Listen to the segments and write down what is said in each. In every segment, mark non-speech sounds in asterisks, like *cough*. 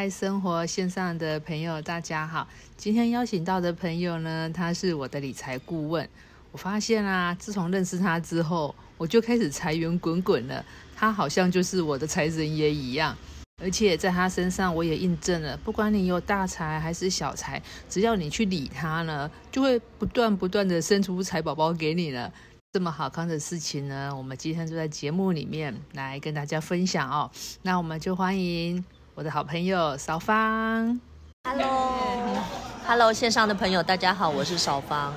爱生活线上的朋友，大家好。今天邀请到的朋友呢，他是我的理财顾问。我发现啊，自从认识他之后，我就开始财源滚滚了。他好像就是我的财神爷一样，而且在他身上我也印证了，不管你有大财还是小财，只要你去理他呢，就会不断不断的生出财宝宝给你了。这么好看的事情呢，我们今天就在节目里面来跟大家分享哦。那我们就欢迎我的好朋友少芳。Hello，Hello，线上的朋友大家好，我是少芳。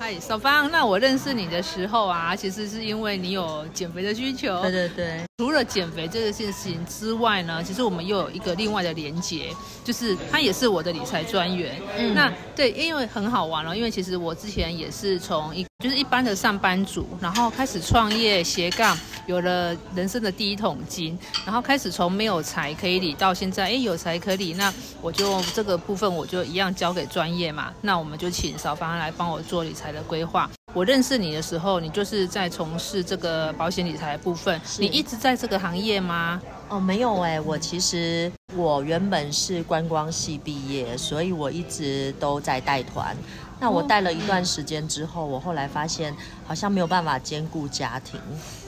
嗨，小芳，那我认识你的时候啊，其实是因为你有减肥的需求。对对对。除了减肥这个事情之外呢，其实我们又有一个另外的连接，就是他也是我的理财专员。嗯，那对，因为很好玩了，因为其实我之前也是从一就是一般的上班族，然后开始创业斜杠，有了人生的第一桶金，然后开始从没有财可以理到现在，哎，有财可理，那我就这个部分我就一样交给专业嘛，那我们就请少芳来帮我做理财的规划。我认识你的时候，你就是在从事这个保险理财部分。你一直在这个行业吗？哦，没有哎，我其实我原本是观光系毕业，所以我一直都在带团。那我带了一段时间之后，我后来发现好像没有办法兼顾家庭。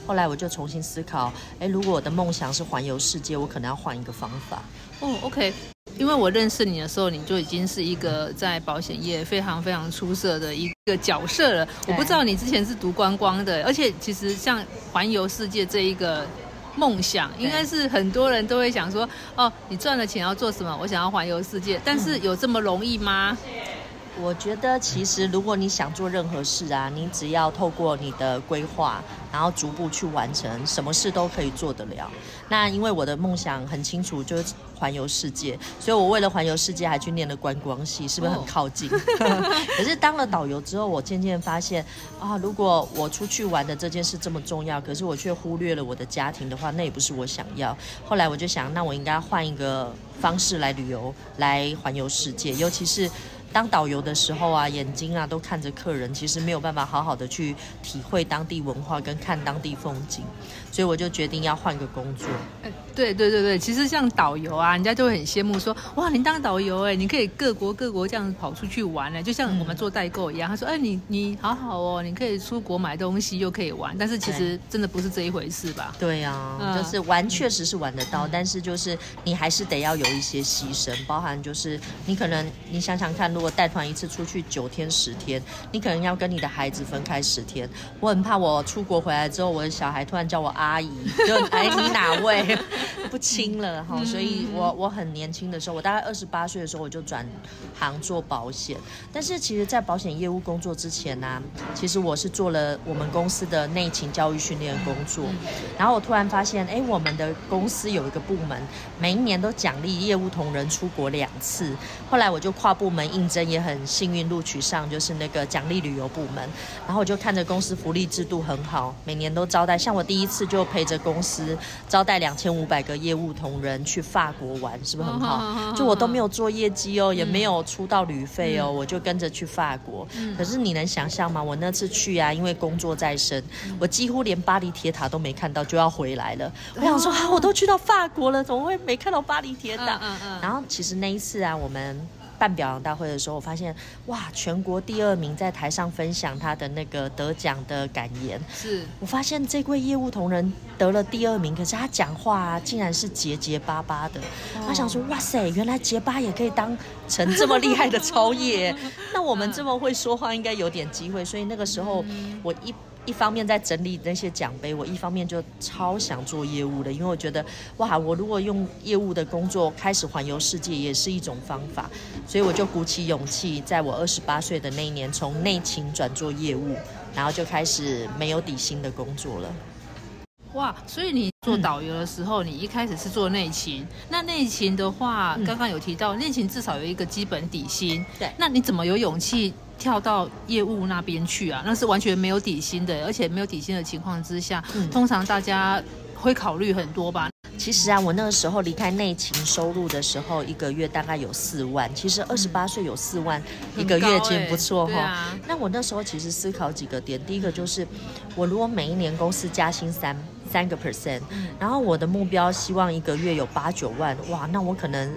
后来我就重新思考，哎，如果我的梦想是环游世界，我可能要换一个方法。哦，OK。因为我认识你的时候，你就已经是一个在保险业非常非常出色的一个角色了。我不知道你之前是读观光的，而且其实像环游世界这一个梦想，应该是很多人都会想说：哦，你赚了钱要做什么？我想要环游世界。但是有这么容易吗？我觉得其实如果你想做任何事啊，你只要透过你的规划，然后逐步去完成，什么事都可以做得了。那因为我的梦想很清楚，就是环游世界，所以我为了环游世界还去念了观光系，是不是很靠近？可是当了导游之后，我渐渐发现啊，如果我出去玩的这件事这么重要，可是我却忽略了我的家庭的话，那也不是我想要。后来我就想，那我应该换一个方式来旅游，来环游世界，尤其是。当导游的时候啊，眼睛啊都看着客人，其实没有办法好好的去体会当地文化跟看当地风景，所以我就决定要换个工作。哎，对对对对，其实像导游啊，人家就会很羡慕说，哇，你当导游哎，你可以各国各国这样跑出去玩呢，就像我们做代购一样。他说，哎，你你好好哦，你可以出国买东西又可以玩，但是其实真的不是这一回事吧？对呀，就是玩确实是玩得到，但是就是你还是得要有一些牺牲，包含就是你可能你想想看。如果带团一次出去九天十天，你可能要跟你的孩子分开十天。我很怕我出国回来之后，我的小孩突然叫我阿姨，就哎你哪位 *laughs* 不清了哈。所以我我很年轻的时候，我大概二十八岁的时候我就转行做保险。但是其实，在保险业务工作之前呢，其实我是做了我们公司的内勤教育训练工作。然后我突然发现，哎，我们的公司有一个部门，每一年都奖励业务同仁出国两次。后来我就跨部门应。征也很幸运录取上，就是那个奖励旅游部门。然后我就看着公司福利制度很好，每年都招待。像我第一次就陪着公司招待两千五百个业务同仁去法国玩，是不是很好？就我都没有做业绩哦，也没有出到旅费哦，我就跟着去法国。可是你能想象吗？我那次去啊，因为工作在身，我几乎连巴黎铁塔都没看到就要回来了。我想说啊，我都去到法国了，怎么会没看到巴黎铁塔？然后其实那一次啊，我们。办表扬大会的时候，我发现哇，全国第二名在台上分享他的那个得奖的感言。是我发现这位业务同仁得了第二名，可是他讲话竟然是结结巴巴的。他想说，哇塞，原来结巴也可以当成这么厉害的超业。*laughs* 那我们这么会说话，应该有点机会。所以那个时候，我一。一方面在整理那些奖杯，我一方面就超想做业务的，因为我觉得哇，我如果用业务的工作开始环游世界，也是一种方法，所以我就鼓起勇气，在我二十八岁的那一年，从内勤转做业务，然后就开始没有底薪的工作了。哇，所以你做导游的时候，你一开始是做内勤，那内勤的话，刚刚有提到内勤至少有一个基本底薪，对，那你怎么有勇气？跳到业务那边去啊，那是完全没有底薪的，而且没有底薪的情况之下，通常大家会考虑很多吧。其实啊，我那个时候离开内勤收入的时候，一个月大概有四万。其实二十八岁有四万一个月，金不错哈。那我那时候其实思考几个点，第一个就是，我如果每一年公司加薪三三个 percent，然后我的目标希望一个月有八九万，哇，那我可能。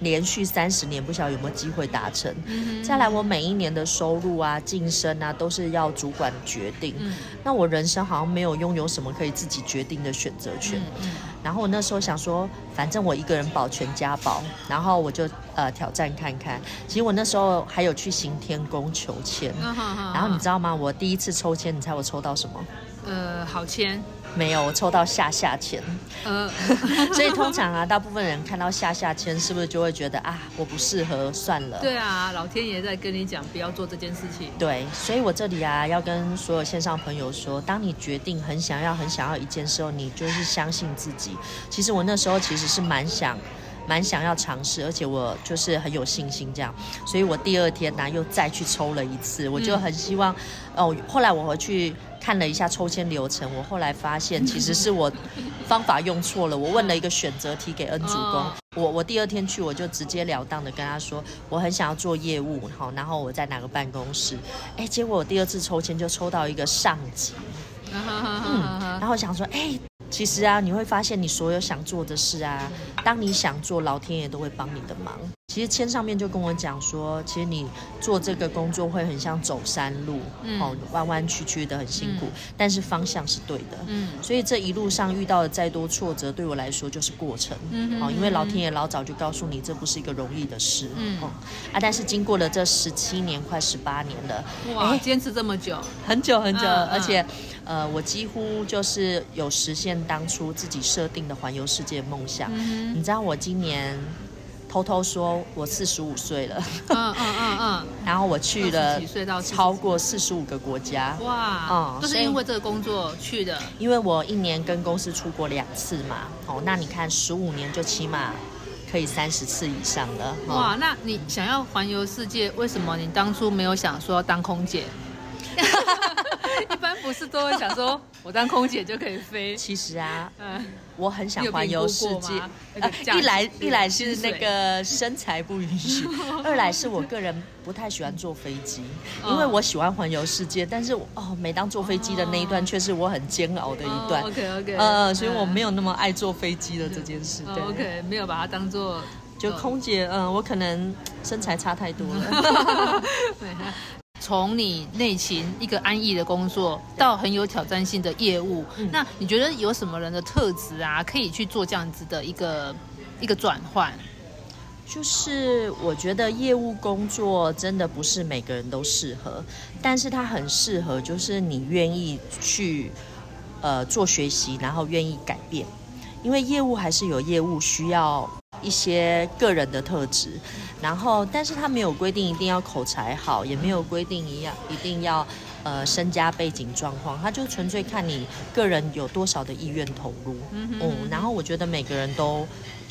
连续三十年，不晓得有没有机会达成。再来，我每一年的收入啊、晋升啊，都是要主管决定。那我人生好像没有拥有什么可以自己决定的选择权。然后我那时候想说，反正我一个人保全家保，然后我就呃挑战看看。其实我那时候还有去行天宫求签。然后你知道吗？我第一次抽签，你猜我抽到什么？呃，好签。没有，我抽到下下签。嗯，*laughs* 所以通常啊，大部分人看到下下签，是不是就会觉得啊，我不适合，算了。对啊，老天爷在跟你讲，不要做这件事情。对，所以我这里啊，要跟所有线上朋友说，当你决定很想要、很想要一件事候，你就是相信自己。其实我那时候其实是蛮想、蛮想要尝试，而且我就是很有信心这样。所以我第二天呢，又再去抽了一次，我就很希望哦。后来我回去。看了一下抽签流程，我后来发现 *laughs* 其实是我方法用错了。我问了一个选择题给恩主公，我我第二天去我就直截了当的跟他说，我很想要做业务，好，然后我在哪个办公室？哎，结果我第二次抽签就抽到一个上级，嗯，然后想说，哎。其实啊，你会发现你所有想做的事啊，当你想做，老天爷都会帮你的忙。其实签上面就跟我讲说，其实你做这个工作会很像走山路，哦，弯弯曲曲的很辛苦，但是方向是对的。嗯，所以这一路上遇到的再多挫折，对我来说就是过程。嗯，哦，因为老天爷老早就告诉你，这不是一个容易的事。嗯，哦，啊，但是经过了这十七年，快十八年了，哇，坚持这么久，很久很久，而且。呃，我几乎就是有实现当初自己设定的环游世界梦想。嗯你知道我今年偷偷说，我四十五岁了。嗯嗯嗯嗯。*laughs* 然后我去了超过四十五个国家。哇。嗯，就是因为这个工作去的。因为我一年跟公司出国两次嘛。哦，那你看十五年就起码可以三十次以上了。哇，那你想要环游世界，为什么你当初没有想说当空姐？*laughs* *laughs* 一般不是都会想说，我当空姐就可以飞。其实啊，嗯，我很想环游世界。一来一来是那个身材不允许，*laughs* 二来是我个人不太喜欢坐飞机，因为我喜欢环游世界，但是哦，每当坐飞机的那一段却是我很煎熬的一段。OK OK，呃，所以我没有那么爱坐飞机的这件事。OK，没有把它当做就空姐。嗯，我可能身材差太多了。*laughs* 从你内勤一个安逸的工作，到很有挑战性的业务，那你觉得有什么人的特质啊，可以去做这样子的一个一个转换？就是我觉得业务工作真的不是每个人都适合，但是它很适合，就是你愿意去呃做学习，然后愿意改变，因为业务还是有业务需要。一些个人的特质，然后，但是他没有规定一定要口才好，也没有规定一样一定要呃身家背景状况，他就纯粹看你个人有多少的意愿投入，嗯，然后我觉得每个人都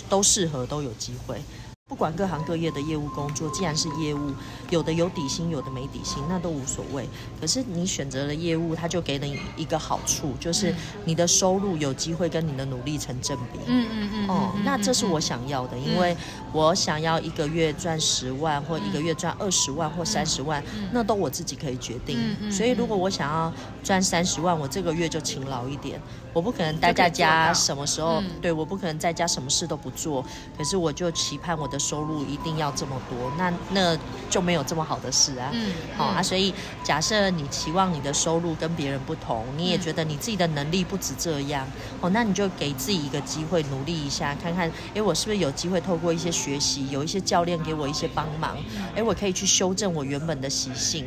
都适合，都有机会。不管各行各业的业务工作，既然是业务，有的有底薪，有的没底薪，那都无所谓。可是你选择了业务，它就给了你一个好处，就是你的收入有机会跟你的努力成正比。嗯嗯嗯。哦，那这是我想要的，因为我想要一个月赚十万，或一个月赚二十万或三十万，那都我自己可以决定。所以如果我想要赚三十万，我这个月就勤劳一点。我不可能待在家，什么时候？对，我不可能在家什么事都不做。可是我就期盼我的。收入一定要这么多，那那就没有这么好的事啊。嗯，好啊，所以假设你期望你的收入跟别人不同，你也觉得你自己的能力不止这样，哦，那你就给自己一个机会，努力一下，看看，哎，我是不是有机会透过一些学习，有一些教练给我一些帮忙，哎，我可以去修正我原本的习性。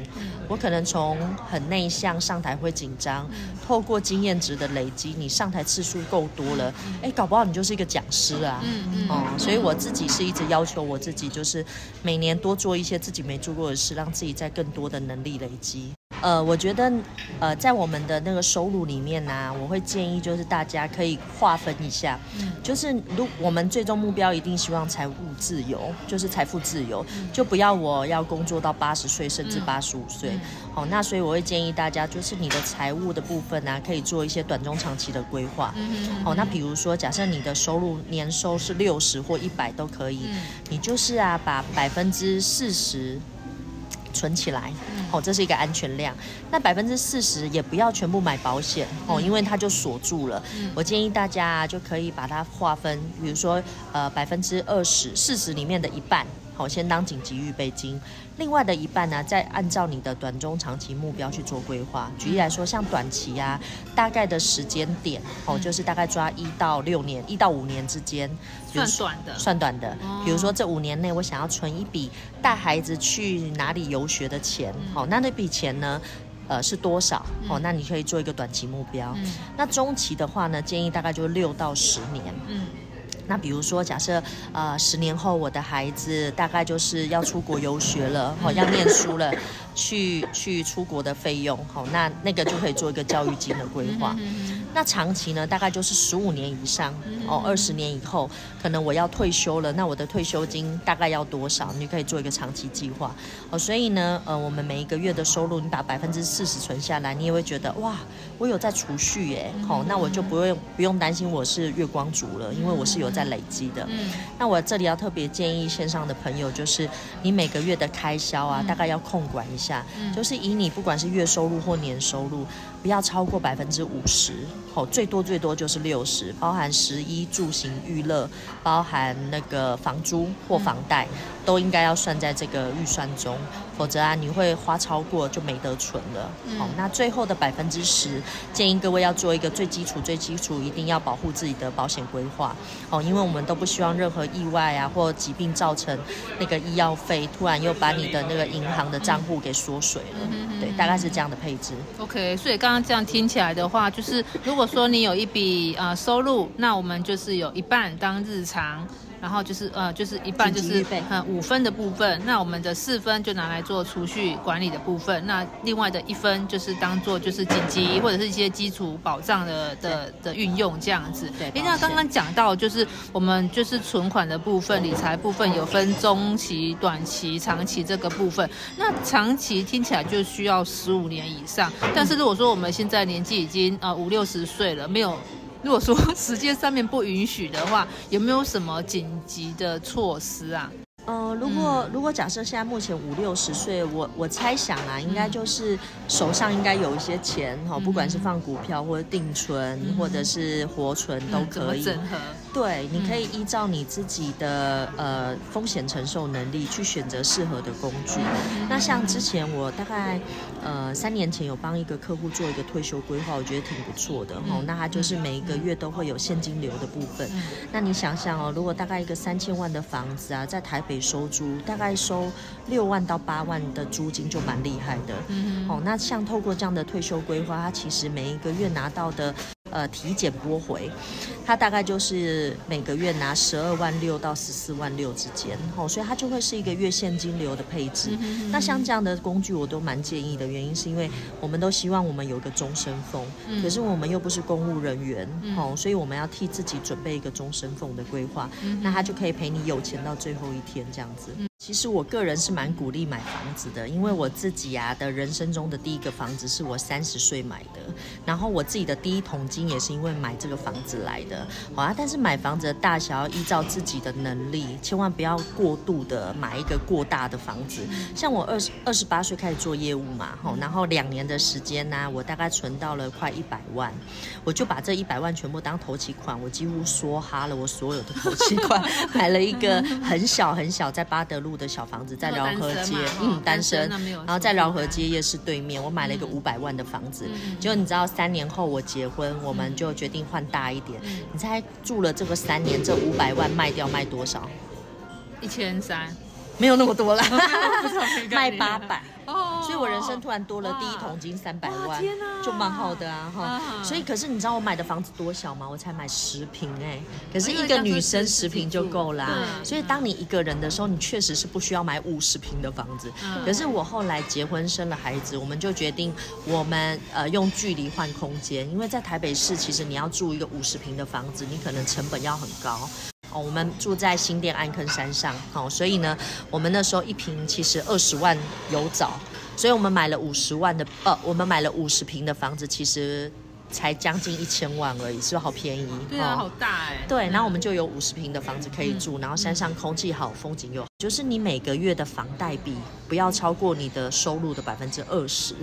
我可能从很内向，上台会紧张，透过经验值的累积，你上台次数够多了，哎，搞不好你就是一个讲师啊。嗯嗯，哦，所以我自己是一直要。求我自己就是每年多做一些自己没做过的事，让自己在更多的能力累积。呃，我觉得，呃，在我们的那个收入里面呢，我会建议就是大家可以划分一下，就是如我们最终目标一定希望财务自由，就是财富自由，就不要我要工作到八十岁甚至八十五岁。好，那所以我会建议大家，就是你的财务的部分呢，可以做一些短中长期的规划。好，那比如说，假设你的收入年收是六十或一百都可以，你就是啊，把百分之四十。存起来，哦，这是一个安全量。那百分之四十也不要全部买保险哦，因为它就锁住了。我建议大家就可以把它划分，比如说呃百分之二十四十里面的一半。好，先当紧急预备金，另外的一半呢，再按照你的短中长期目标去做规划。举例来说，像短期啊，大概的时间点，哦，就是大概抓一到六年，一到五年之间，算短的，算短的。比如说这五年内，我想要存一笔带孩子去哪里游学的钱，好，那那笔钱呢，呃，是多少？哦，那你可以做一个短期目标。那中期的话呢，建议大概就六到十年。嗯。那比如说，假设呃十年后我的孩子大概就是要出国游学了，好要念书了，去去出国的费用，好那那个就可以做一个教育金的规划。那长期呢，大概就是十五年以上哦，二十年以后可能我要退休了，那我的退休金大概要多少？你可以做一个长期计划哦。所以呢，呃，我们每一个月的收入，你把百分之四十存下来，你也会觉得哇，我有在储蓄耶，好，那我就不用不用担心我是月光族了，因为我是有在。累积的，嗯，那我这里要特别建议线上的朋友，就是你每个月的开销啊，大概要控管一下，就是以你不管是月收入或年收入，不要超过百分之五十，哦，最多最多就是六十，包含十一住行娱乐，包含那个房租或房贷，都应该要算在这个预算中。否则啊，你会花超过就没得存了。好，那最后的百分之十，建议各位要做一个最基础、最基础，一定要保护自己的保险规划。哦，因为我们都不希望任何意外啊或疾病造成那个医药费突然又把你的那个银行的账户给缩水了。对，大概是这样的配置。OK，所以刚刚这样听起来的话，就是如果说你有一笔呃收入，那我们就是有一半当日常。然后就是呃，就是一半就是嗯五分的部分，那我们的四分就拿来做储蓄管理的部分，那另外的一分就是当做就是紧急或者是一些基础保障的的的运用这样子。对，哎，那刚刚讲到就是我们就是存款的部分、理财部分有分中期、短期、长期这个部分。那长期听起来就需要十五年以上，但是如果说我们现在年纪已经呃五六十岁了，没有。如果说时间上面不允许的话，有没有什么紧急的措施啊？呃，如果如果假设现在目前五六十岁，我我猜想啊，应该就是手上应该有一些钱哈，不管是放股票或者定存或者是活存都可以。整合？对，你可以依照你自己的呃风险承受能力去选择适合的工具。那像之前我大概呃三年前有帮一个客户做一个退休规划，我觉得挺不错的哈。那他就是每一个月都会有现金流的部分。那你想想哦，如果大概一个三千万的房子啊，在台北收租，大概收六万到八万的租金就蛮厉害的。哦，那像透过这样的退休规划，他其实每一个月拿到的。呃，体检拨回，他大概就是每个月拿十二万六到十四万六之间，吼，所以它就会是一个月现金流的配置。那像这样的工具，我都蛮建议的，原因是因为我们都希望我们有一个终身俸，可是我们又不是公务人员，吼，所以我们要替自己准备一个终身俸的规划，那他就可以陪你有钱到最后一天这样子。其实我个人是蛮鼓励买房子的，因为我自己啊的人生中的第一个房子是我三十岁买的，然后我自己的第一桶金也是因为买这个房子来的，好啊。但是买房子的大小要依照自己的能力，千万不要过度的买一个过大的房子。像我二十二十八岁开始做业务嘛，吼，然后两年的时间呢，我大概存到了快一百万，我就把这一百万全部当头期款，我几乎梭哈了我所有的头期款，*laughs* 买了一个很小很小在巴德路。的小房子在饶河街，嗯，单身，然后在饶河街夜市对面，我买了一个五百万的房子。结果你知道，三年后我结婚，我们就决定换大一点。你猜住了这个三年，这五百万卖掉卖多少？一千三，没有那么多了，*laughs* 卖八百。所以，我人生突然多了第一桶金三百万，就蛮好的啊哈。所以，可是你知道我买的房子多小吗？我才买十平哎，可是一个女生十平就够啦。所以，当你一个人的时候，你确实是不需要买五十平的房子。可是我后来结婚生了孩子，我们就决定我们呃用距离换空间，因为在台北市，其实你要住一个五十平的房子，你可能成本要很高。哦，我们住在新店安坑山上，好，所以呢，我们那时候一平其实二十万有找，所以我们买了五十万的，呃，我们买了五十平的房子，其实才将近一千万而已，是不是好便宜？对啊，哦好大哎。对，然后我们就有五十平的房子可以住，然后山上空气好，风景又好。就是你每个月的房贷比不要超过你的收入的百分之二十。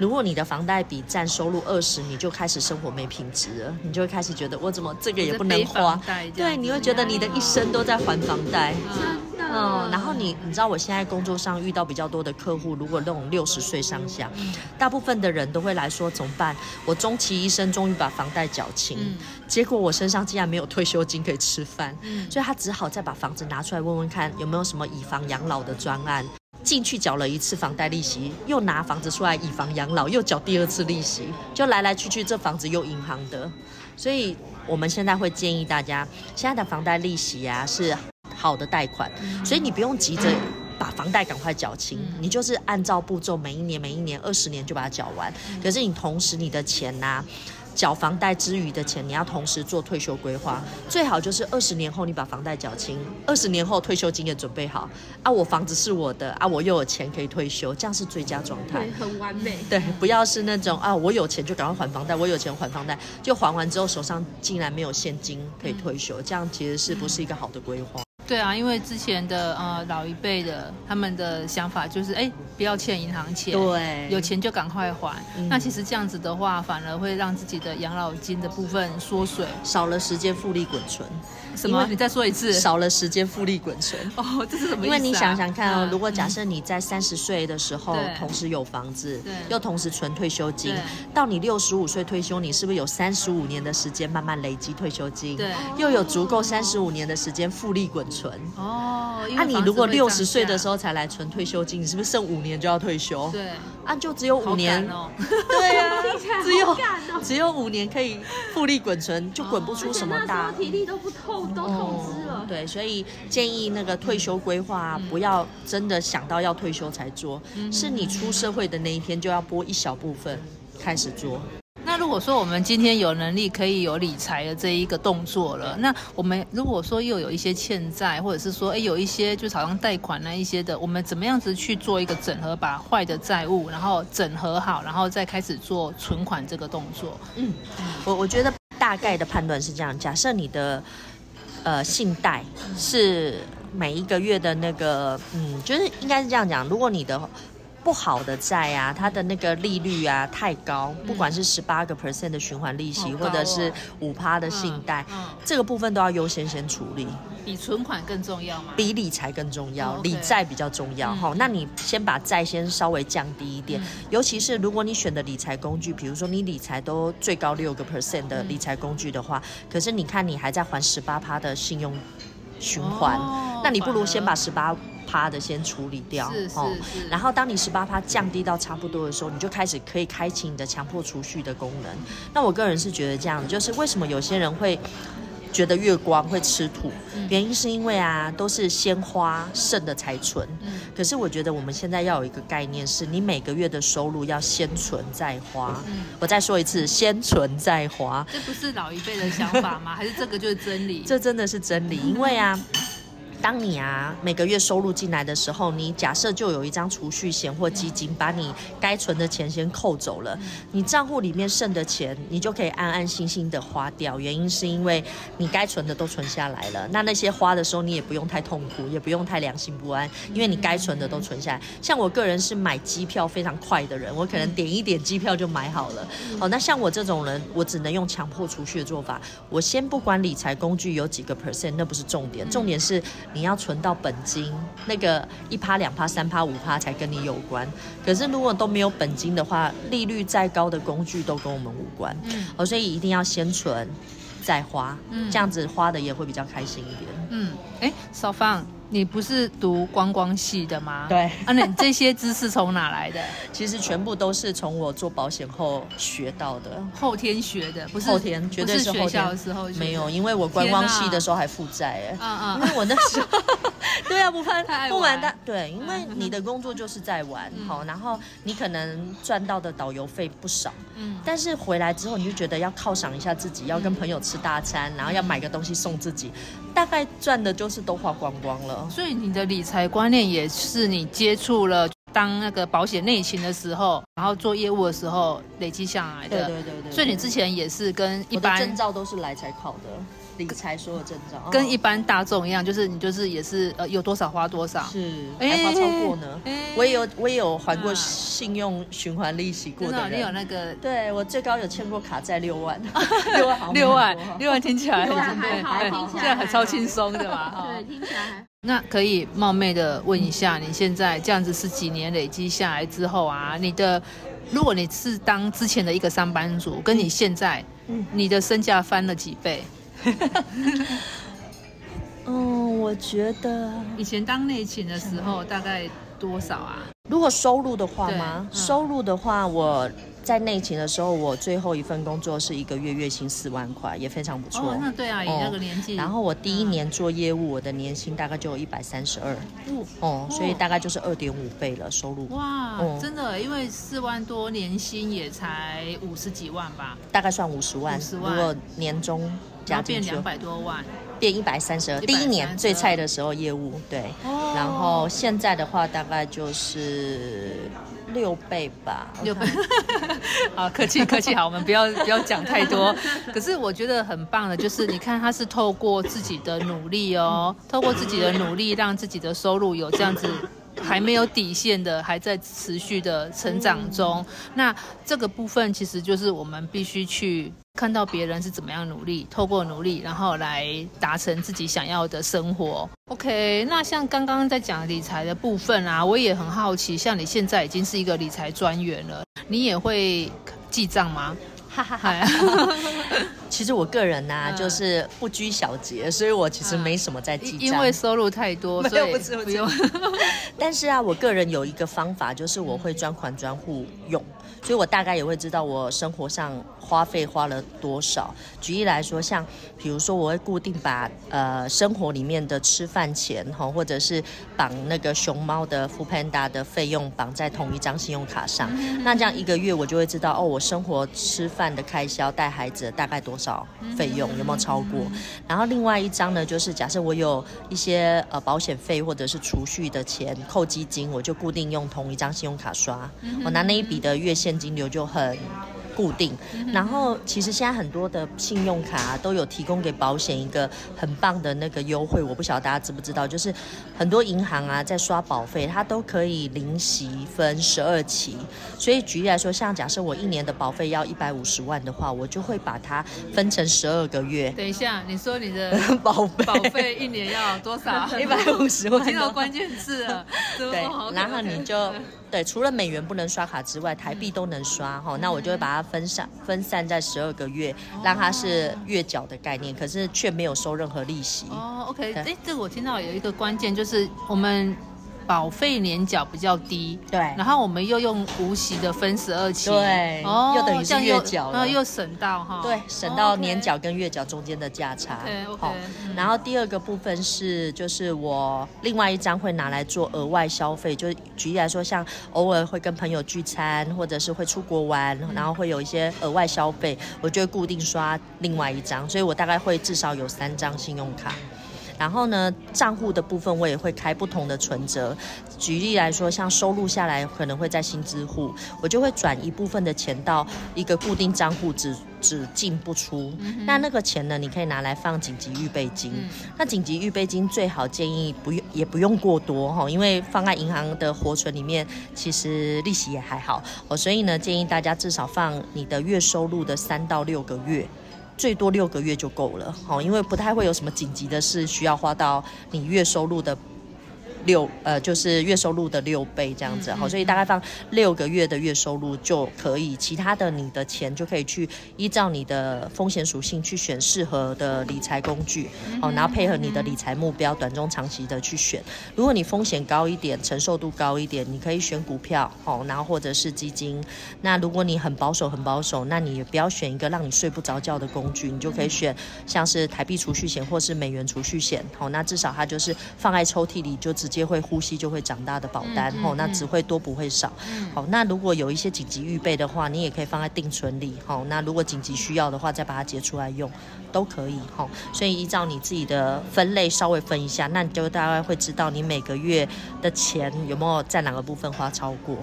如果你的房贷比占收入二十，你就开始生活没品质了，你就会开始觉得我怎么这个也不能花对，你会觉得你的一生都在还房贷。嗯嗯，然后你你知道我现在工作上遇到比较多的客户，如果那种六十岁上下，大部分的人都会来说怎么办？我终其一生终于把房贷缴清，嗯结果我身上竟然没有退休金可以吃饭，嗯所以他只好再把房子拿出来问问看有没有什么以房养老的专案。进去缴了一次房贷利息，又拿房子出来以房养老，又缴第二次利息，就来来去去，这房子又银行的，所以我们现在会建议大家，现在的房贷利息啊是好的贷款，所以你不用急着把房贷赶快缴清，你就是按照步骤，每一年每一年二十年就把它缴完。可是你同时你的钱呐、缴房贷之余的钱，你要同时做退休规划，最好就是二十年后你把房贷缴清，二十年后退休金也准备好啊，我房子是我的啊，我又有钱可以退休，这样是最佳状态。对，很完美。对，不要是那种啊，我有钱就赶快还房贷，我有钱还房贷，就还完之后手上竟然没有现金可以退休，这样其实是不是一个好的规划？对啊，因为之前的呃老一辈的他们的想法就是，哎，不要欠银行钱，对有钱就赶快还。嗯那其实这样子的话，反而会让自己的养老金的部分缩水。少了时间复利滚存，什么你再说一次。少了时间复利滚存。*laughs* 哦，这是什么意思、啊？因为你想想看哦，嗯如果假设你在三十岁的时候同时有房子对，又同时存退休金，到你六十五岁退休，你是不是有三十五年的时间慢慢累积退休金？对又有足够三十五年的时间复利滚存。哦，那啊，你如果六十岁的时候，才来存退休金，你是不是剩五年就要退休？对，啊，就只有五年，哦。*laughs* 对啊，*laughs* 只有哦只有五年可以复利滚存，就滚不出什么大候体力都不透，都透支了。对，所以建议那个退休规划啊、不要真的想到要退休才做，是你出社会的那一天就要拨一小部分开始做。那如果说我们今天有能力可以有理财的这一个动作了，那我们如果说又有一些欠债，或者是说，哎，有一些就是好像贷款那一些的，我们怎么样子去做一个整合，把坏的债务然后整合好，然后再开始做存款这个动作？嗯我我觉得大概的判断是这样：假设你的呃信贷是每一个月的那个，嗯，就是应该是这样讲，如果你的不好的债啊，它的那个利率啊太高，不管是十八个 percent 的循环利息，或者是五趴的信贷，这个部分都要优先先处理。比存款更重要吗？比理财更重要，理债比较重要。嗯。哈、那你先把债先稍微降低一点，嗯。尤其是如果你选的理财工具，比如说你理财都最高六个 percent 的理财工具的话，可是你看你还在还十八趴的信用循环，哦那你不如先把十八趴的先处理掉是是是然后当你十八趴降低到差不多的时候，你就开始可以开启你的强迫储蓄的功能。那我个人是觉得这样，就是为什么有些人会。觉得月光会吃土，原因是因为啊，都是先花剩的才存。嗯可是我觉得我们现在要有一个概念，是你每个月的收入要先存再花。嗯我再说一次，先存再花，这不是老一辈的想法吗？还是这个就是真理？这真的是真理。因为啊，*laughs* 当你啊每个月收入进来的时候，你假设就有一张储蓄险或基金，把你该存的钱先扣走了，你账户里面剩的钱，你就可以安安心心的花掉。原因是因为你该存的都存下来了，那那些花的时候，你也不用太痛苦，也不用太良心不安，因为你该存的都存下来。像我个人是买机票非常快的人，我可能点一点机票就买好了。哦，那像我这种人，我只能用强迫储蓄的做法。我先不管理财工具有几个 percent，那不是重点，重点是你要存到本金，那个一趴、两趴、三趴、五趴才跟你有关。可是如果都没有本金的话，利率再高的工具都跟我们无关。嗯哦，所以一定要先存再花，嗯这样子花的也会比较开心一点。嗯，哎，小芳，你不是读观光系的吗？对啊，那你这些知识从哪来的？*laughs* 其实全部都是从我做保险后学到的。后天学的，不是后天绝对不是后天校的时候没有，因为我观光系的时候还负债哎。嗯嗯 *laughs* 因为我那时候，*laughs* 对啊，不太爱玩不玩玩的，对，因为你的工作就是在玩，嗯好，然后你可能赚到的导游费不少，嗯但是回来之后你就觉得要犒赏一下自己，要跟朋友吃大餐，然后要买个东西送自己，大概赚的就是都花光光了。所以你的理财观念也是你接触了当那个保险内勤的时候，然后做业务的时候累积下来的。对对对对。所以你之前也是跟一般证照都是来才考的。理财所有证照跟一般大众一样，就是你就是也是呃有多少花多少，是还花超过呢。我也有我也有还过信用循环利息过的人，你有那个对我最高有欠过卡债六万，*laughs* 六万好六万六万听起来还好，听起来很超轻松的嘛。对，听起来。那可以冒昧的问一下，你现在这样子是几年累积下来之后啊？你的如果你是当之前的一个上班族，跟你现在，你的身价翻了几倍？*laughs* 嗯，我觉得以前当内勤的时候大概多少啊？如果收入的话吗？收入的话，我在内勤的时候，我最后一份工作是一个月月薪四万块，也非常不错。哦，那对啊，以那个年纪。然后我第一年做业务，我的年薪大概就有一百三十二。哦，所以大概就是二点五倍了收入。哇，真的，因为四万多年薪也才五十几万吧？大概算五十万。五十万。如果年终。加变两百多万，变一百三十二。第一年最菜的时候业务对，然后现在的话大概就是六倍吧。六倍，好 *laughs* 客气客气，好，我们不要不要讲太多。可是我觉得很棒的，就是你看他是透过自己的努力哦，透过自己的努力，让自己的收入有这样子。还没有底线的，还在持续的成长中。那这个部分其实就是我们必须去看到别人是怎么样努力，透过努力，然后来达成自己想要的生活。OK，那像刚刚在讲理财的部分啊，我也很好奇，像你现在已经是一个理财专员了，你也会记账吗？哈哈哈！*laughs* 其实我个人呢，就是不拘小节，所以我其实没什么在记账。因为收入太多，所以不用。*laughs* 但是啊，我个人有一个方法，就是我会专款专户用，所以我大概也会知道我生活上。花费花了多少？举例来说，像比如说，我会固定把呃生活里面的吃饭钱哈，或者是绑那个熊猫的 f o o Panda 的费用绑在同一张信用卡上。那这样一个月我就会知道哦，我生活吃饭的开销、带孩子大概多少费用，有没有超过？然后另外一张呢，就是假设我有一些呃保险费或者是储蓄的钱扣基金，我就固定用同一张信用卡刷，我拿那一笔的月现金流就很。固定，然后其实现在很多的信用卡都有提供给保险一个很棒的那个优惠，我不晓得大家知不知道，就是很多银行啊在刷保费，它都可以零息分十二期。所以举例来说，像假设我一年的保费要一百五十万的话，我就会把它分成十二个月。等一下，你说你的 *laughs* 保保费一年要多少？*laughs* 一百五十万。*laughs* 听到关键字了。对，然后你就。对，除了美元不能刷卡之外，台币都能刷哈。那我就会把它分散分散在十二个月，让它是月缴的概念，可是却没有收任何利息。哦，OK，哎，这个我听到有一个关键就是我们。保费年缴比较低，对，然后我们又用无息的分十二期，对，哦，又等于是月缴，然后又省到哈，对，省到年缴跟月缴中间的价差，对，OK。然后第二个部分是，就是我另外一张会拿来做额外消费，就举例来说，像偶尔会跟朋友聚餐，或者是会出国玩，然后会有一些额外消费，我就会固定刷另外一张，所以我大概会至少有三张信用卡。然后呢，账户的部分我也会开不同的存折。举例来说，像收入下来可能会在薪资户，我就会转一部分的钱到一个固定账户，只只进不出。那那个钱呢，你可以拿来放紧急预备金。那紧急预备金最好建议不用，也不用过多哈，因为放在银行的活存里面，其实利息也还好。哦，所以呢，建议大家至少放你的月收入的三到六个月。最多六个月就够了，好，因为不太会有什么紧急的事需要花到你月收入的。六呃，就是月收入的六倍这样子，好，所以大概放六个月的月收入就可以，其他的你的钱就可以去依照你的风险属性去选适合的理财工具，好，然后配合你的理财目标，短中长期的去选。如果你风险高一点，承受度高一点，你可以选股票，好，然后或者是基金。那如果你很保守很保守，那你也不要选一个让你睡不着觉的工具，你就可以选像是台币储蓄险或是美元储蓄险，好，那至少它就是放在抽屉里就知。接会呼吸就会长大的保单，吼、那只会多不会少。好，那如果有一些紧急预备的话，你也可以放在定存里，好，那如果紧急需要的话，再把它结出来用，都可以，吼。所以依照你自己的分类稍微分一下，那你就大概会知道你每个月的钱有没有在哪个部分花超过。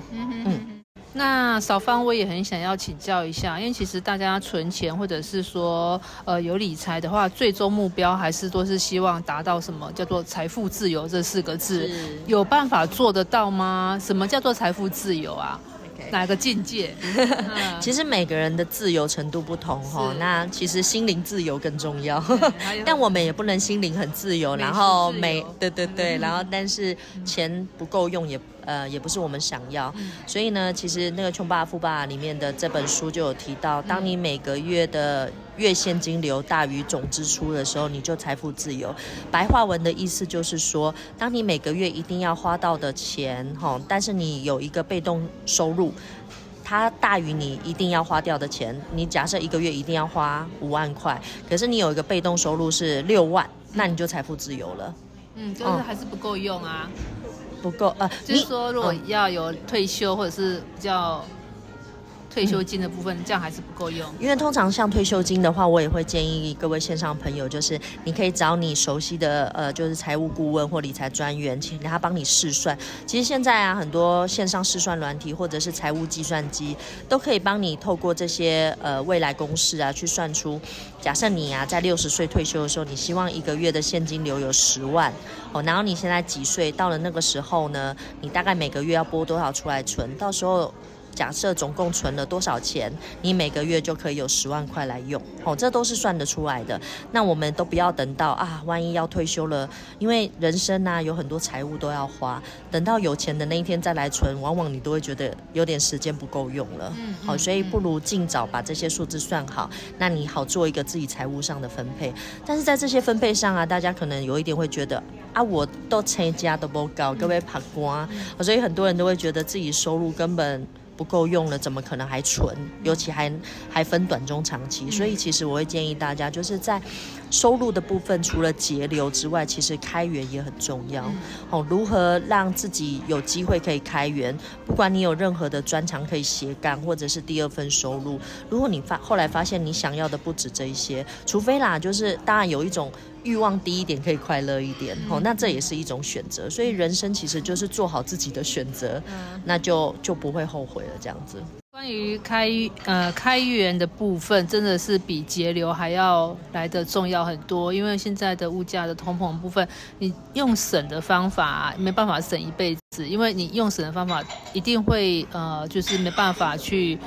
那少芳，我也很想要请教一下，因为其实大家存钱或者是说呃有理财的话，最终目标还是都是希望达到什么叫做财富自由这四个字，有办法做得到吗？什么叫做财富自由啊？哪个境界？*laughs* 嗯其实每个人的自由程度不同哈，那其实心灵自由更重要。*laughs* 但我们也不能心灵很自由，然后每对对对，然后但是钱不够用也呃也不是我们想要，所以呢，其实那个《穷爸爸富爸爸》里面的这本书就有提到，当你每个月的月现金流大于总支出的时候，你就财富自由。白话文的意思就是说，当你每个月一定要花到的钱哈，但是你有一个被动收入。它大于你一定要花掉的钱。你假设一个月一定要花五万块，可是你有一个被动收入是六万，那你就财富自由了。嗯，就是还是不够用啊。不够啊，就是说，如果嗯。要有退休或者是比较退休金的部分，这样还是不够用。因为通常像退休金的话，我也会建议各位线上朋友，就是你可以找你熟悉的呃，就是财务顾问或理财专员，请他帮你试算。其实现在啊，很多线上试算软体或者是财务计算机，都可以帮你透过这些呃未来公式啊，去算出，假设你啊在六十岁退休的时候，你希望一个月的现金流有十万哦，然后你现在几岁？到了那个时候呢，你大概每个月要拨多少出来存？到时候。假设总共存了多少钱，你每个月就可以有十万块来用，哦，这都是算得出来的。那我们都不要等到啊，万一要退休了，因为人生呐、有很多财务都要花，等到有钱的那一天再来存，往往你都会觉得有点时间不够用了。嗯好、所以不如尽早把这些数字算好，那你好做一个自己财务上的分配。但是在这些分配上啊，大家可能有一点会觉得啊，我都成家都不高，各位爬瓜，所以很多人都会觉得自己收入根本。不够用了，怎么可能还存？尤其还还分短中长期，所以其实我会建议大家，就是在收入的部分，除了节流之外，其实开源也很重要。哦，如何让自己有机会可以开源？不管你有任何的专长可以斜杠，或者是第二份收入，如果你发后来发现你想要的不止这一些，除非啦，就是当然有一种。欲望低一点可以快乐一点，哦，那这也是一种选择。所以人生其实就是做好自己的选择，那就就不会后悔了。这样子。关于开呃开源的部分，真的是比节流还要来的重要很多。因为现在的物价的通膨部分，你用省的方法没办法省一辈子，因为你用省的方法一定会呃就是没办法去。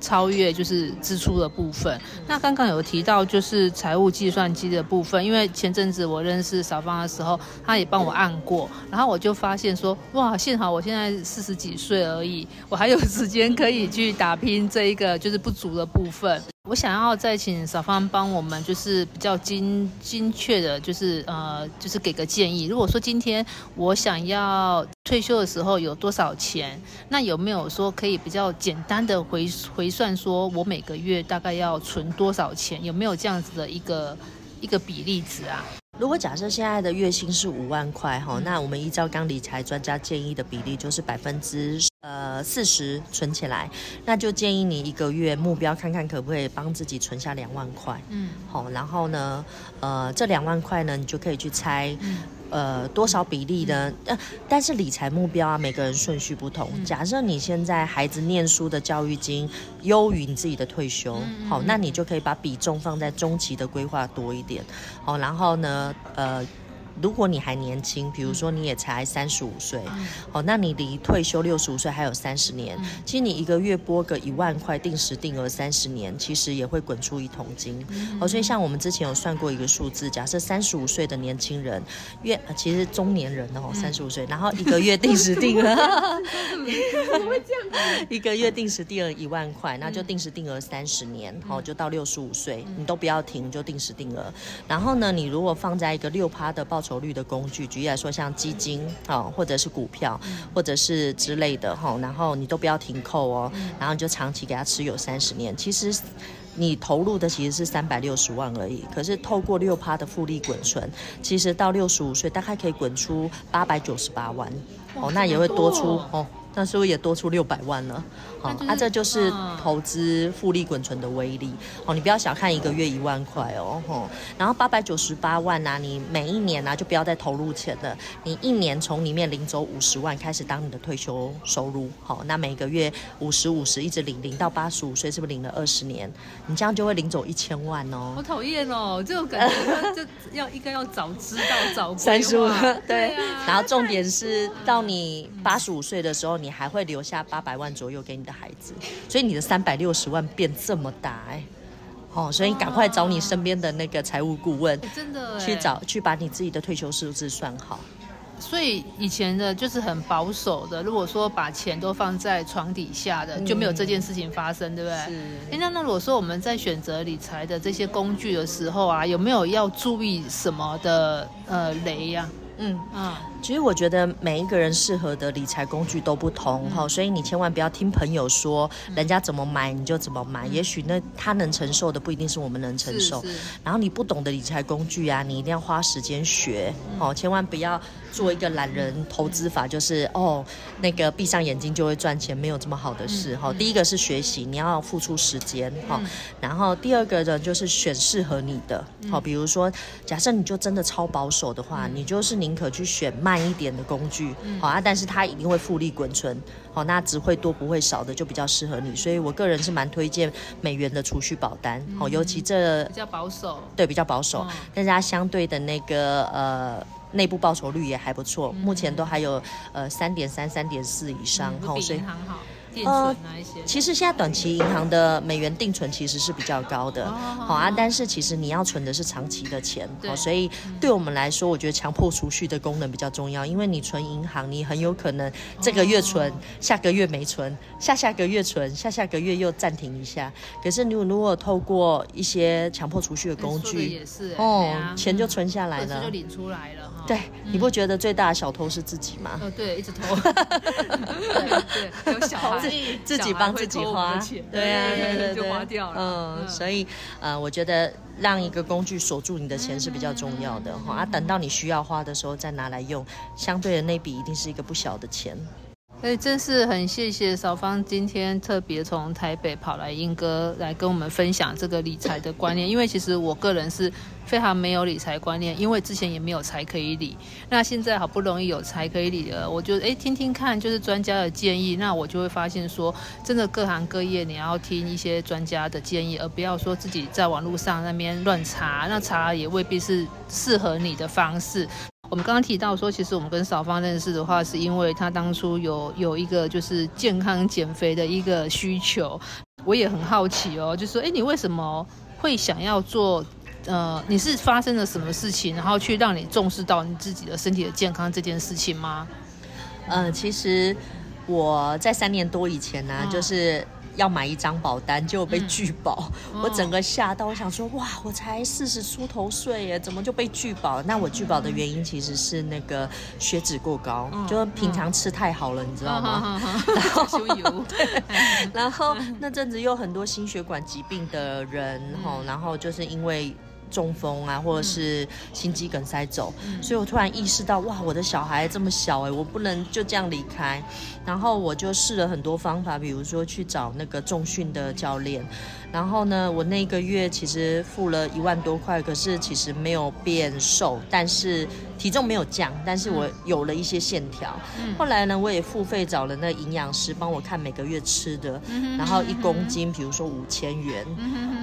超越就是支出的部分。那刚刚有提到就是财务计算机的部分，因为前阵子我认识小芳的时候，他也帮我按过，然后我就发现说，哇，幸好我现在四十几岁而已，我还有时间可以去打拼这一个就是不足的部分。我想要再请小芳帮我们，就是比较精精确的，就是呃，就是给个建议。如果说今天我想要退休的时候有多少钱，那有没有说可以比较简单的回回算，说我每个月大概要存多少钱？有没有这样子的一个一个比例值啊？如果假设现在的月薪是五万块哈，那我们依照刚理财专家建议的比例，就是百分之呃四十存起来，那就建议你一个月目标看看可不可以帮自己存下两万块。嗯好，然后呢，呃，这两万块呢，你就可以去猜。嗯呃，多少比例呢？呃，但是理财目标啊，每个人顺序不同。假设你现在孩子念书的教育金优于你自己的退休，好，那你就可以把比重放在中期的规划多一点。好，然后呢，呃。如果你还年轻，比如说你也才三十五岁，哦，那你离退休六十五岁还有三十年，其实你一个月拨个一万块定时定额三十年，其实也会滚出一桶金。哦，所以像我们之前有算过一个数字，假设三十五岁的年轻人，月呃其实中年人哦，三十五岁，然后一个月定时定额，怎么会这样一个月定时定额一万块，那就定时定额三十年，好，就到六十五岁，你都不要停，就定时定额。然后呢，你如果放在一个六趴的报酬酬率的工具，举例来说，像基金啊、或者是股票，或者是之类的哈、然后你都不要停扣哦，然后你就长期给它持有三十年，其实。你投入的其实是三百六十万而已，可是透过六趴的复利滚存，其实到六十五岁大概可以滚出八百九十八万，哦，那也会多出哦，那是不是也多出六百万了？好、那就是啊，这就是嗯投资复利滚存的威力哦。你不要小看一个月一万块哦，吼、然后八百九十八万呐、你每一年啊就不要再投入钱了，你一年从里面领走五十万开始当你的退休收入，好、那每个月五十五十一直领，领到八十五岁，是不是领了二十年？你这样就会领走一千万哦好。讨厌哦，这种感觉就要应该要早知道早三十五，对，啊，然后重点是到你八十五岁的时候，你还会留下八百万左右给你的孩子，所以你的三百六十万变这么大哎、哦，所以你赶快找你身边的那个财务顾问哎真的哎去找，去把你自己的退休数字算好。所以以前的就是很保守的，如果说把钱都放在床底下的，就没有这件事情发生，对不对？是。哎，那那如果说我们在选择理财的这些工具的时候啊，有没有要注意什么的呃雷呀、嗯，啊？其实我觉得每一个人适合的理财工具都不同哈、所以你千万不要听朋友说人家怎么买你就怎么买，也许那他能承受的不一定是我们能承受。然后你不懂的理财工具啊，你一定要花时间学哦，千万不要做一个懒人投资法，就是哦那个闭上眼睛就会赚钱，没有这么好的事哈、第一个是学习，你要付出时间哈、然后第二个呢就是选适合你的，好、比如说假设你就真的超保守的话，你就是宁可去选慢一点的工具，好、啊，但是它一定会复利滚存，好、那只会多不会少的就比较适合你，所以我个人是蛮推荐美元的储蓄保单，好、尤其这比较保守。对，比较保守，嗯。但是它相对的那个呃内部报酬率也还不错，目前都还有呃三点三、三点四以上，嗯哈、所以定存那一些。其实现在短期银行的美元定存其实是比较高的，哦好啊，但是其实你要存的是长期的钱，对好，所以对我们来说，我觉得强迫储蓄的功能比较重要，因为你存银行，你很有可能这个月存，下个月没存，下下个月存，下下个月又暂停一下。可是你如果透过一些强迫储蓄的哎工具也，是哎哦钱就存下来了就。领出来了哈。对，你不觉得最大的小偷是自己吗？哦，对，一直偷，*laughs* 对对，有小孩自己帮自己花，对啊，对对对，就花掉了。嗯，所以呃，我觉得让一个工具锁住你的钱是比较重要的哈、啊，等到你需要花的时候再拿来用，相对的那笔一定是一个不小的钱。所以真是很谢谢少芳今天特别从台北跑来英哥来跟我们分享这个理财的观念，因为其实我个人是非常没有理财观念，因为之前也没有财可以理，那现在好不容易有财可以理了，我就哎听听看，就是专家的建议，那我就会发现说，真的各行各业你要听一些专家的建议，而不要说自己在网络上那边乱查，那查也未必是适合你的方式。我们刚刚提到说，其实我们跟少芳认识的话，是因为他当初有有一个就是健康减肥的一个需求。我也很好奇哦，就说，哎，你为什么会想要做？呃，你是发生了什么事情，然后去让你重视到你自己的身体的健康这件事情吗？呃，其实我在三年多以前呢、嗯就是。要买一张保单，结果被拒保，嗯我整个吓到，我想说，哇，我才四十出头岁耶，怎么就被拒保？那我拒保的原因其实是那个血脂过高，嗯就是平常吃太好了，你知道吗？*laughs* *laughs* *laughs* 然后油，然后那阵子又很多心血管疾病的人哈、然后就是因为中风啊，或者是心肌梗塞走，所以我突然意识到，哇，我的小孩这么小哎，我不能就这样离开。然后我就试了很多方法，比如说去找那个重训的教练。然后呢，我那个月其实付了一万多块，可是其实没有变瘦，但是体重没有降，但是我有了一些线条。后来呢，我也付费找了那营养师帮我看每个月吃的，然后一公斤，比如说五千元。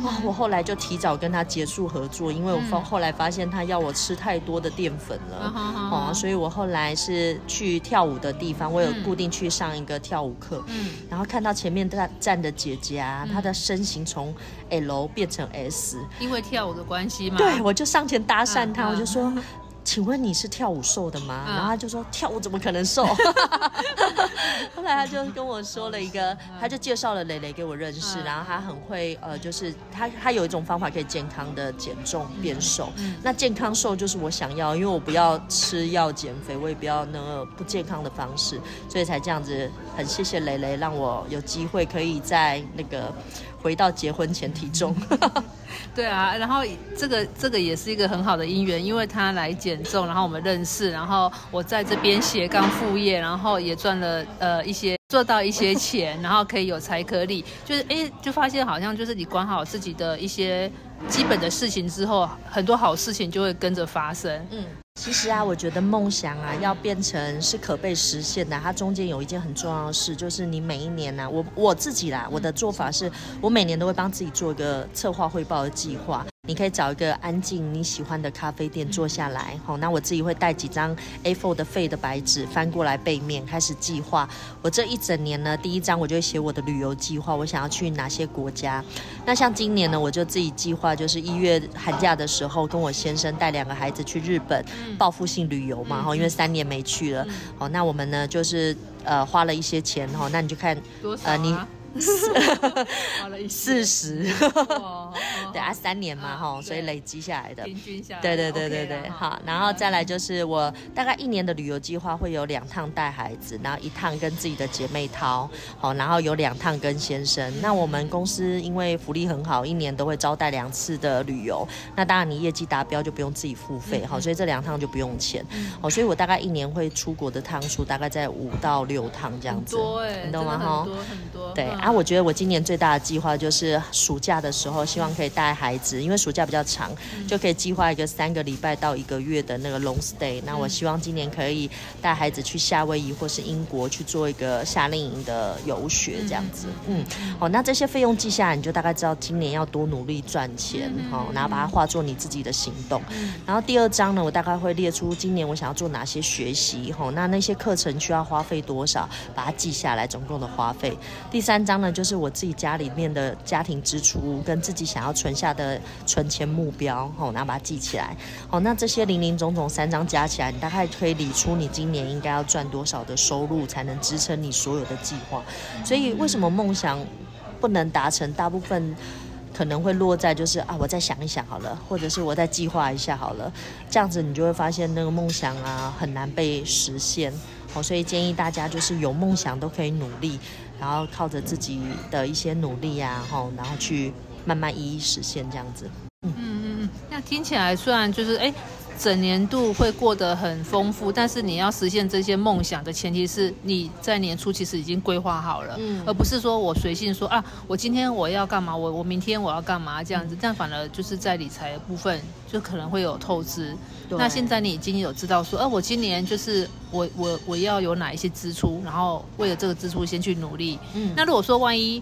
哇，我后来就提早跟他结束合作，因为我发后来发现他要我吃太多的淀粉了，哦，所以我后来是去跳舞的地方，我有固定去上一个跳舞课，嗯。然后看到前面站站的姐姐啊，她的身形从 L 变成 S，因为跳舞的关系嘛。对我就上前搭讪他，嗯我就说。请问你是跳舞瘦的吗？嗯然后他就说跳舞怎么可能瘦？*laughs* 后来他就跟我说了一个，他就介绍了蕾蕾给我认识，嗯然后他很会呃，就是他他有一种方法可以健康的减重变瘦。嗯那健康瘦就是我想要，因为我不要吃药减肥，我也不要那个不健康的方式，所以才这样子。很谢谢蕾蕾，让我有机会可以在那个回到结婚前体重。*laughs* 对啊，然后这个这个也是一个很好的姻缘，因为他来减重，然后我们认识，然后我在这边斜杠副业，然后也赚了呃一些做到一些钱，然后可以有财可理，*laughs* 就是哎就发现好像就是你管好自己的一些基本的事情之后，很多好事情就会跟着发生。嗯，其实啊，我觉得梦想啊，要变成是可被实现的，它中间有一件很重要的事，就是你每一年呢、我我自己啦，我的做法是我每年都会帮自己做一个策划汇报的计划。你可以找一个安静你喜欢的咖啡店坐下来，好，那我自己会带几张 A4 的废的白纸翻过来背面开始计划。我这一整年呢，第一张我就会写我的旅游计划，我想要去哪些国家。那像今年呢，我就自己计划，就是一月寒假的时候，跟我先生带两个孩子去日本报复性旅游嘛，哈、因为三年没去了。好，那我们呢就是呃花了一些钱哈，那你就看多少、啊？四十，哦对啊，三年嘛哈，啊所以累积下来的。平均下来，对对对对对，好，然后再来就是我大概一年的旅游计划会有两趟带孩子，然后一趟跟自己的姐妹淘，好，然后有两趟跟先生。那我们公司因为福利很好，一年都会招待两次的旅游，那当然你业绩达标就不用自己付费，好，所以这两趟就不用钱，好，所以我大概一年会出国的趟数大概在五到六趟这样很子，多哎、你懂吗？哈很。多很多。嗯对啊，我觉得我今年最大的计划就是暑假的时候，希望可以带孩子，因为暑假比较长，就可以计划一个三个礼拜到一个月的那个 long stay。那我希望今年可以带孩子去夏威夷或是英国去做一个夏令营的游学，这样子。嗯，好，那这些费用记下来，你就大概知道今年要多努力赚钱，好，然后把它化作你自己的行动。然后第二章呢，我大概会列出今年我想要做哪些学习，吼，那那些课程需要花费多少，把它记下来，总共的花费。第三章呢，就是我自己家里面的家庭支出跟自己想要存下的存钱目标，吼，然后把它记起来。好，那这些零零总总三张加起来，你大概推理出你今年应该要赚多少的收入，才能支撑你所有的计划。所以为什么梦想不能达成？大部分。可能会落在就是啊，我再想一想好了，或者是我再计划一下好了，这样子你就会发现那个梦想啊很难被实现。哦，所以建议大家就是有梦想都可以努力，然后靠着自己的一些努力呀、吼，然后去慢慢一一实现这样子。嗯嗯嗯，那听起来虽然就是哎。整年度会过得很丰富，但是你要实现这些梦想的前提是你在年初其实已经规划好了，嗯而不是说我随性说啊，我今天我要干嘛，我我明天我要干嘛这样子，这样反而就是在理财的部分就可能会有透支。那现在你已经有知道说，哎，我今年就是我我我要有哪一些支出，然后为了这个支出先去努力。嗯那如果说万一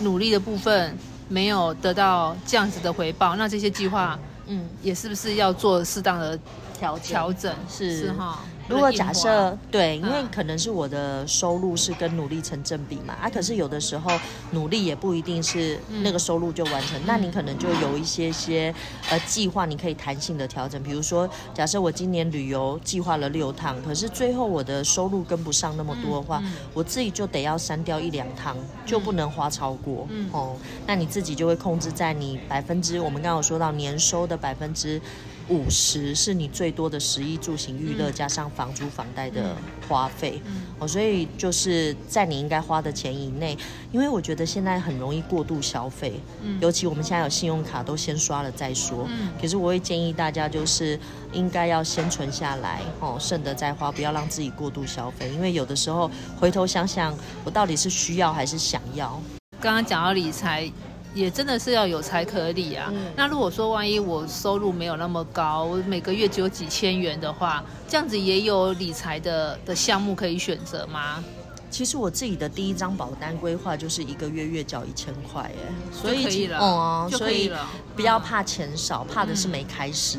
努力的部分没有得到这样子的回报，那这些计划嗯，也是不是要做适当的调调整？是是哈。如果假设对，因为嗯可能是我的收入是跟努力成正比嘛，啊，可是有的时候努力也不一定是那个收入就完成，那你可能就有一些些呃计划，你可以弹性的调整。比如说，假设我今年旅游计划了六趟，可是最后我的收入跟不上那么多的话，嗯我自己就得要删掉一两趟，就不能花超过。嗯哦，那你自己就会控制在你百分之，我们刚刚有说到年收的百分之。五十是你最多的食衣住行娱乐、加上房租房贷的花费，嗯。哦，所以就是在你应该花的钱以内，因为我觉得现在很容易过度消费，嗯。尤其我们现在有信用卡都先刷了再说，嗯。可是我会建议大家就是应该要先存下来，哦，剩的再花，不要让自己过度消费，因为有的时候回头想想，我到底是需要还是想要，刚刚讲到理财。也真的是要有财可理啊。嗯那如果说万一我收入没有那么高，我每个月只有几千元的话，这样子也有理财的的项目可以选择吗？其实我自己的第一张保单规划就是一个月月缴一千块，哎，所以哦、所以不要怕钱少，怕的是没开始。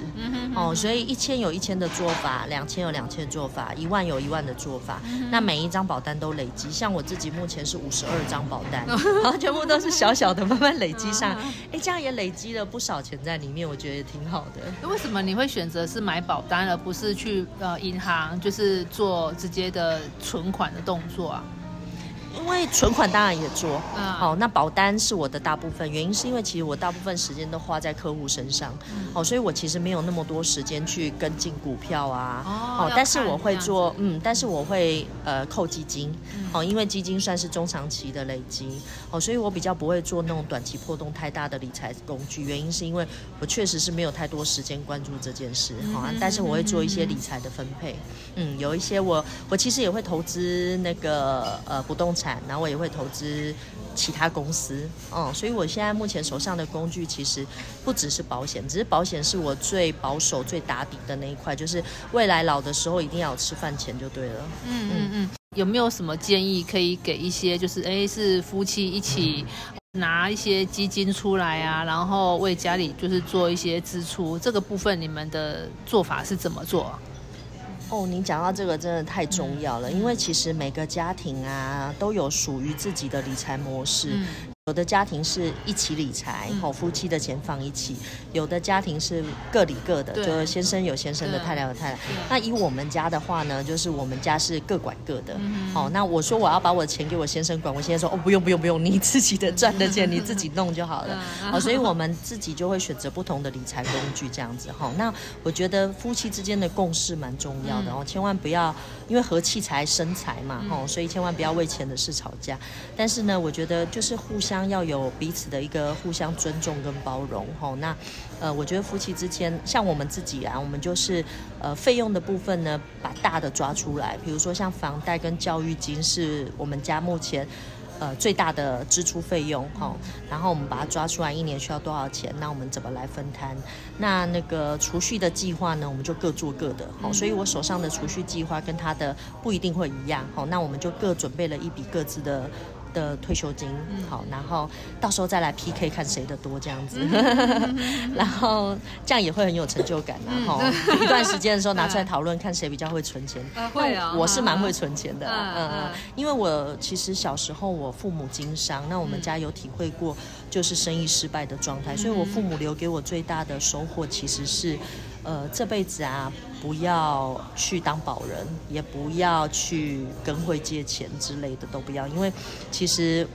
哦，所以一千有一千的做法，两千有两千的做法，一万有一万的做法。嗯那每一张保单都累积，像我自己目前是五十二张保单，*laughs* 然后全部都是小小的，慢慢累积上。*laughs* 嗯哎，这样也累积了不少钱在里面，我觉得也挺好的。那为什么你会选择是买保单，而不是去呃银行，就是做直接的存款的动作啊？因为存款当然也做，嗯。好、那保单是我的大部分，原因是因为其实我大部分时间都花在客户身上，嗯。哦，所以我其实没有那么多时间去跟进股票啊，哦要但是我会做嗯，但是我会呃扣基金，嗯。哦，因为基金算是中长期的累积，哦，所以我比较不会做那种短期波动太大的理财工具，原因是因为我确实是没有太多时间关注这件事，好、啊，但是我会做一些理财的分配，嗯，有一些我我其实也会投资那个呃不动产，然后我也会投资其他公司，嗯，所以我现在目前手上的工具其实不只是保险，只是保险是我最保守、最打底的那一块，就是未来老的时候一定要有吃饭钱就对了。嗯嗯嗯，有没有什么建议可以给一些就是哎是夫妻一起拿一些基金出来啊，然后为家里就是做一些支出，这个部分你们的做法是怎么做啊？哦，你讲到这个真的太重要了，因为其实每个家庭啊都有属于自己的理财模式。有的家庭是一起理财，吼、夫妻的钱放一起；有的家庭是各理各的，就是先生有先生的，太太有太太。那以我们家的话呢，就是我们家是各管各的。嗯哦，那我说我要把我的钱给我先生管，我先生说哦不用不用不用，你自己的赚的钱你自己弄就好了。好哦，所以我们自己就会选择不同的理财工具这样子哈、那我觉得夫妻之间的共识蛮重要的哦，千万不要因为和气才生财嘛吼、所以千万不要为钱的事吵架。但是呢，我觉得就是互相要有彼此的一个互相尊重跟包容吼、那呃，我觉得夫妻之间，像我们自己啊，我们就是呃费用的部分呢，把大的抓出来，比如说像房贷跟教育金是我们家目前。呃，最大的支出费用哈、然后我们把它抓出来，一年需要多少钱？那我们怎么来分摊？那那个储蓄的计划呢，我们就各做各的，好、所以我手上的储蓄计划跟他的不一定会一样，好、那我们就各准备了一笔各自的。的退休金，好，然后到时候再来 PK 看谁的多这样子，*laughs* 然后这样也会很有成就感然后、*laughs* 一段时间的时候拿出来讨论，看谁比较会存钱。啊会啊那我是蛮会存钱的嗯嗯，因为我其实小时候我父母经商，那我们家有体会过就是生意失败的状态，所以我父母留给我最大的收获其实是，呃，这辈子啊不要去当保人，也不要去跟会借钱之类的都不要，因为其实。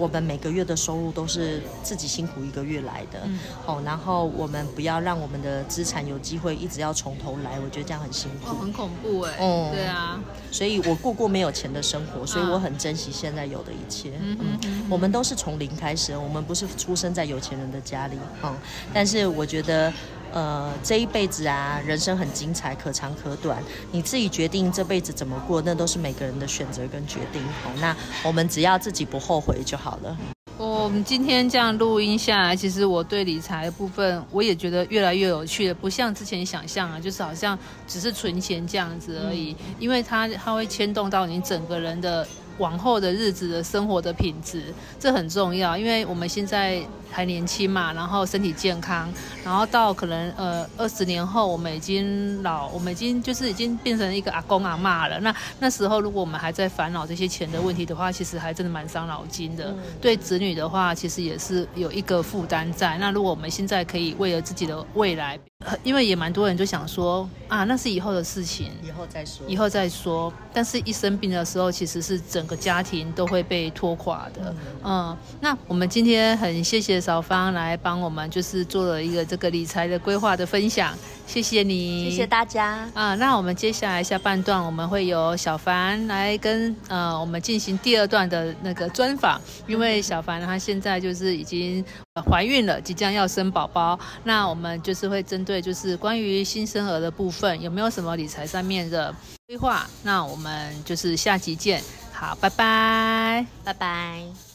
我们每个月的收入都是自己辛苦一个月来的，嗯哦，然后我们不要让我们的资产有机会一直要从头来，我觉得这样很辛苦。哦，很恐怖哎、哦对啊，所以我过过没有钱的生活，所以我很珍惜现在有的一切嗯。嗯，我们都是从零开始，我们不是出生在有钱人的家里，嗯，但是我觉得。呃，这一辈子啊，人生很精彩，可长可短，你自己决定这辈子怎么过，那都是每个人的选择跟决定。好，那我们只要自己不后悔就好了。我们今天这样录音下来，其实我对理财的部分，我也觉得越来越有趣了，不像之前想象啊，就是好像只是存钱这样子而已，因为它它会牵动到你整个人的往后的日子的生活的品质，这很重要，因为我们现在还年轻嘛，然后身体健康，然后到可能呃二十年后，我们已经老，我们已经就是已经变成一个阿公阿妈了。那那时候如果我们还在烦恼这些钱的问题的话，其实还真的蛮伤脑筋的。对子女的话，其实也是有一个负担在。那如果我们现在可以为了自己的未来，呃因为也蛮多人就想说啊，那是以后的事情。以后再说。以后再说，但是一生病的时候，其实是整个家庭都会被拖垮的。嗯，那我们今天很谢谢少芳来帮我们，就是做了一个这个理财的规划的分享，谢谢你，谢谢大家。啊，那我们接下来下半段我们会由小凡来跟呃我们进行第二段的那个专访，因为小凡她现在就是已经呃怀孕了，即将要生宝宝，那我们就是会针对就是关于新生儿的部分有没有什么理财上面的规划，那我们就是下集见，好，拜拜。拜拜。